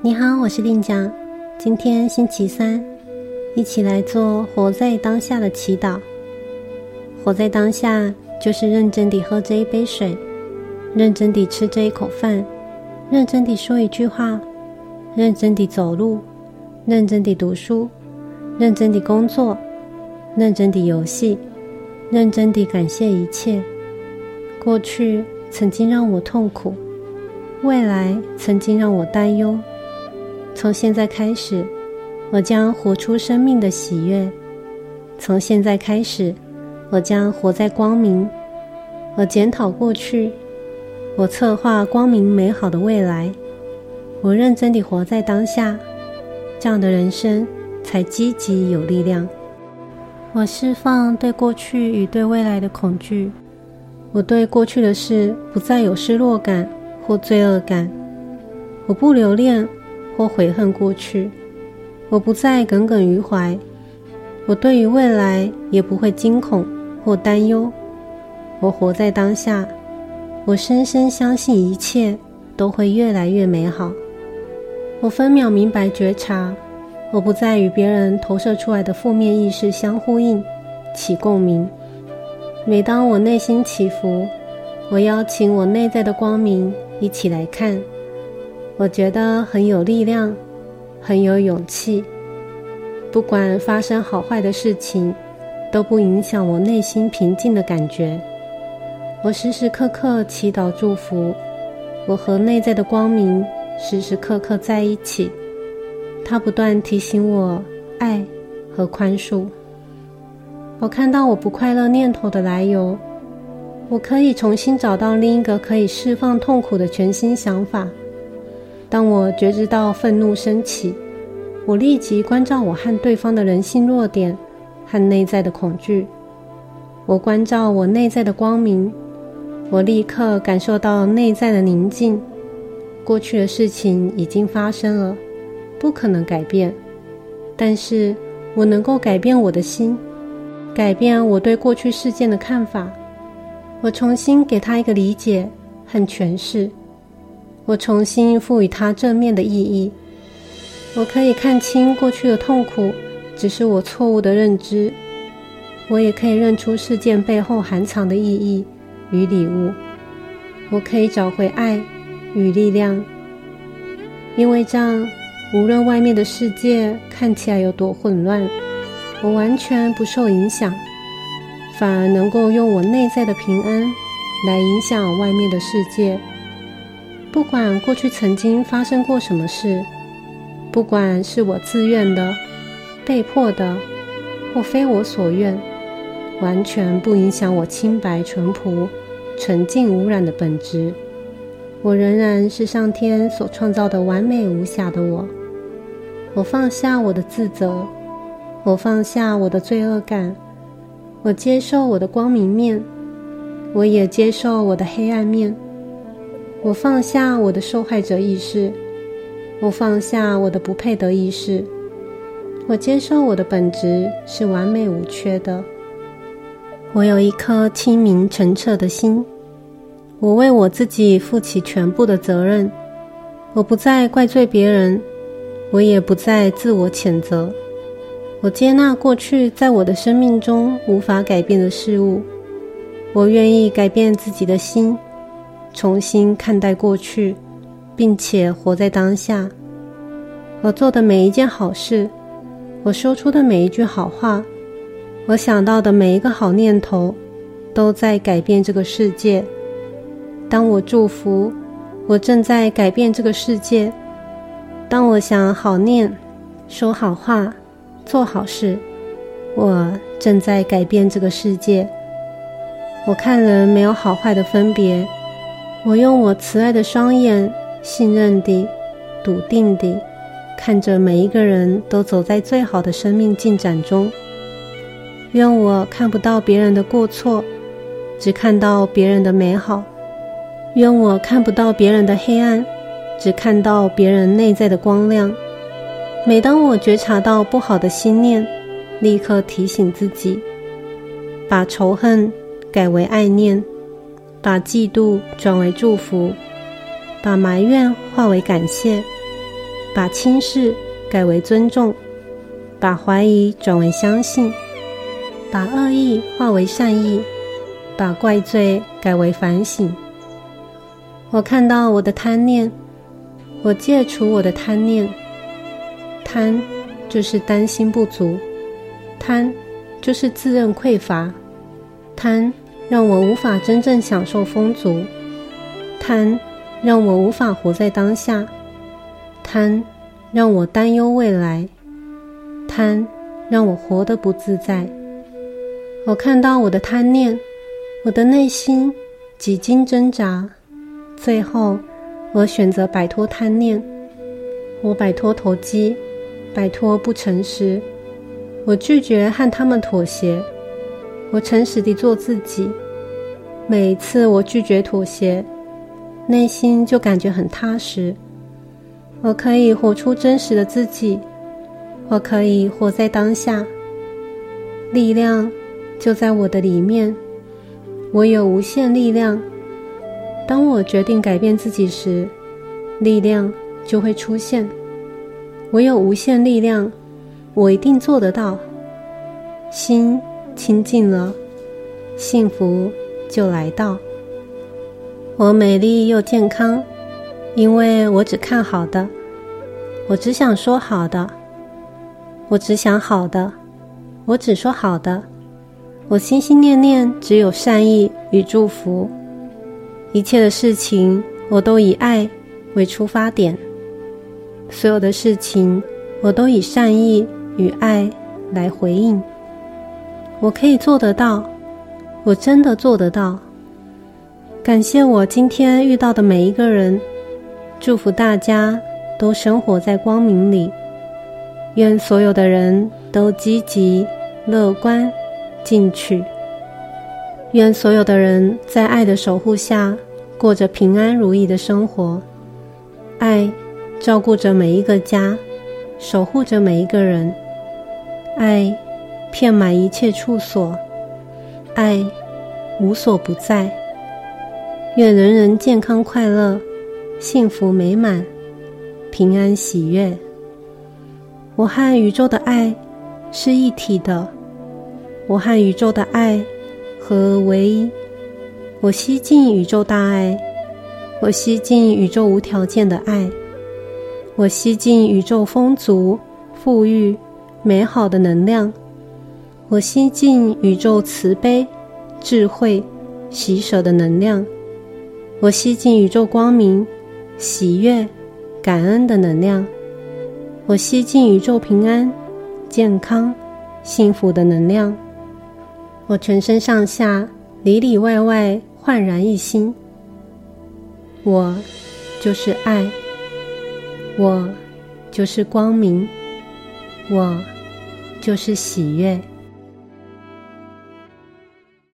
你好，我是令江。今天星期三，一起来做活在当下的祈祷。活在当下，就是认真地喝这一杯水，认真地吃这一口饭，认真地说一句话，认真地走路，认真地读书，认真地工作，认真地游戏，认真地感谢一切。过去曾经让我痛苦，未来曾经让我担忧。从现在开始，我将活出生命的喜悦。从现在开始，我将活在光明。我检讨过去，我策划光明美好的未来。我认真地活在当下，这样的人生才积极有力量。我释放对过去与对未来的恐惧。我对过去的事不再有失落感或罪恶感。我不留恋。或悔恨过去，我不再耿耿于怀；我对于未来也不会惊恐或担忧。我活在当下，我深深相信一切都会越来越美好。我分秒明白觉察，我不再与别人投射出来的负面意识相呼应、起共鸣。每当我内心起伏，我邀请我内在的光明一起来看。我觉得很有力量，很有勇气。不管发生好坏的事情，都不影响我内心平静的感觉。我时时刻刻祈祷祝福，我和内在的光明时时刻刻在一起。它不断提醒我爱和宽恕。我看到我不快乐念头的来由，我可以重新找到另一个可以释放痛苦的全新想法。当我觉知到愤怒升起，我立即关照我和对方的人性弱点和内在的恐惧。我关照我内在的光明，我立刻感受到内在的宁静。过去的事情已经发生了，不可能改变，但是我能够改变我的心，改变我对过去事件的看法。我重新给他一个理解和诠释。我重新赋予它正面的意义。我可以看清过去的痛苦只是我错误的认知。我也可以认出事件背后含藏的意义与礼物。我可以找回爱与力量。因为这样，无论外面的世界看起来有多混乱，我完全不受影响，反而能够用我内在的平安来影响外面的世界。不管过去曾经发生过什么事，不管是我自愿的、被迫的，或非我所愿，完全不影响我清白淳朴、纯净无染的本质。我仍然是上天所创造的完美无瑕的我。我放下我的自责，我放下我的罪恶感，我接受我的光明面，我也接受我的黑暗面。我放下我的受害者意识，我放下我的不配得意识，我接受我的本质是完美无缺的。我有一颗清明澄澈的心，我为我自己负起全部的责任。我不再怪罪别人，我也不再自我谴责。我接纳过去在我的生命中无法改变的事物，我愿意改变自己的心。重新看待过去，并且活在当下。我做的每一件好事，我说出的每一句好话，我想到的每一个好念头，都在改变这个世界。当我祝福，我正在改变这个世界；当我想好念、说好话、做好事，我正在改变这个世界。我看人没有好坏的分别。我用我慈爱的双眼，信任地、笃定地看着每一个人都走在最好的生命进展中。愿我看不到别人的过错，只看到别人的美好；愿我看不到别人的黑暗，只看到别人内在的光亮。每当我觉察到不好的心念，立刻提醒自己，把仇恨改为爱念。把嫉妒转为祝福，把埋怨化为感谢，把轻视改为尊重，把怀疑转为相信，把恶意化为善意，把怪罪改为反省。我看到我的贪念，我戒除我的贪念。贪就是担心不足，贪就是自认匮乏，贪让我无法真正享受丰足，贪让我无法活在当下，贪让我担忧未来，贪让我活得不自在。我看到我的贪念，我的内心几经挣扎，最后我选择摆脱贪念，我摆脱投机。摆脱不诚实，我拒绝和他们妥协。我诚实地做自己。每一次我拒绝妥协，内心就感觉很踏实。我可以活出真实的自己，我可以活在当下。力量就在我的里面，我有无限力量。当我决定改变自己时，力量就会出现。我有无限力量，我一定做得到。心清净了，幸福就来到。我美丽又健康，因为我只看好的，我只想说好的，我只想好的，我只说好的，我心心念念只有善意与祝福。一切的事情，我都以爱为出发点。所有的事情，我都以善意与爱来回应。我可以做得到，我真的做得到。感谢我今天遇到的每一个人，祝福大家都生活在光明里。愿所有的人都积极、乐观、进取。愿所有的人在爱的守护下，过着平安如意的生活。爱。照顾着每一个家，守护着每一个人，爱遍满一切处所，爱无所不在。愿人人健康快乐，幸福美满，平安喜悦。我和宇宙的爱是一体的，我和宇宙的爱合而为一。我吸进宇宙大爱，我吸进宇宙无条件的爱。我吸进宇宙丰足、富裕、美好的能量；我吸进宇宙慈悲、智慧、喜舍的能量；我吸进宇宙光明、喜悦、感恩的能量；我吸进宇宙平安、健康、幸福的能量。我全身上下、里里外外焕然一新。我就是爱。我就是光明，我就是喜悦。